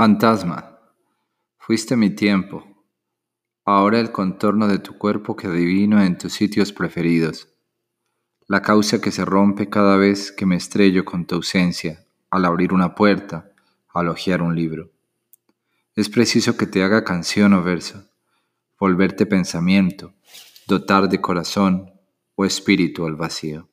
Fantasma, fuiste mi tiempo, ahora el contorno de tu cuerpo que adivino en tus sitios preferidos, la causa que se rompe cada vez que me estrello con tu ausencia, al abrir una puerta, al hojear un libro. Es preciso que te haga canción o verso, volverte pensamiento, dotar de corazón o espíritu al vacío.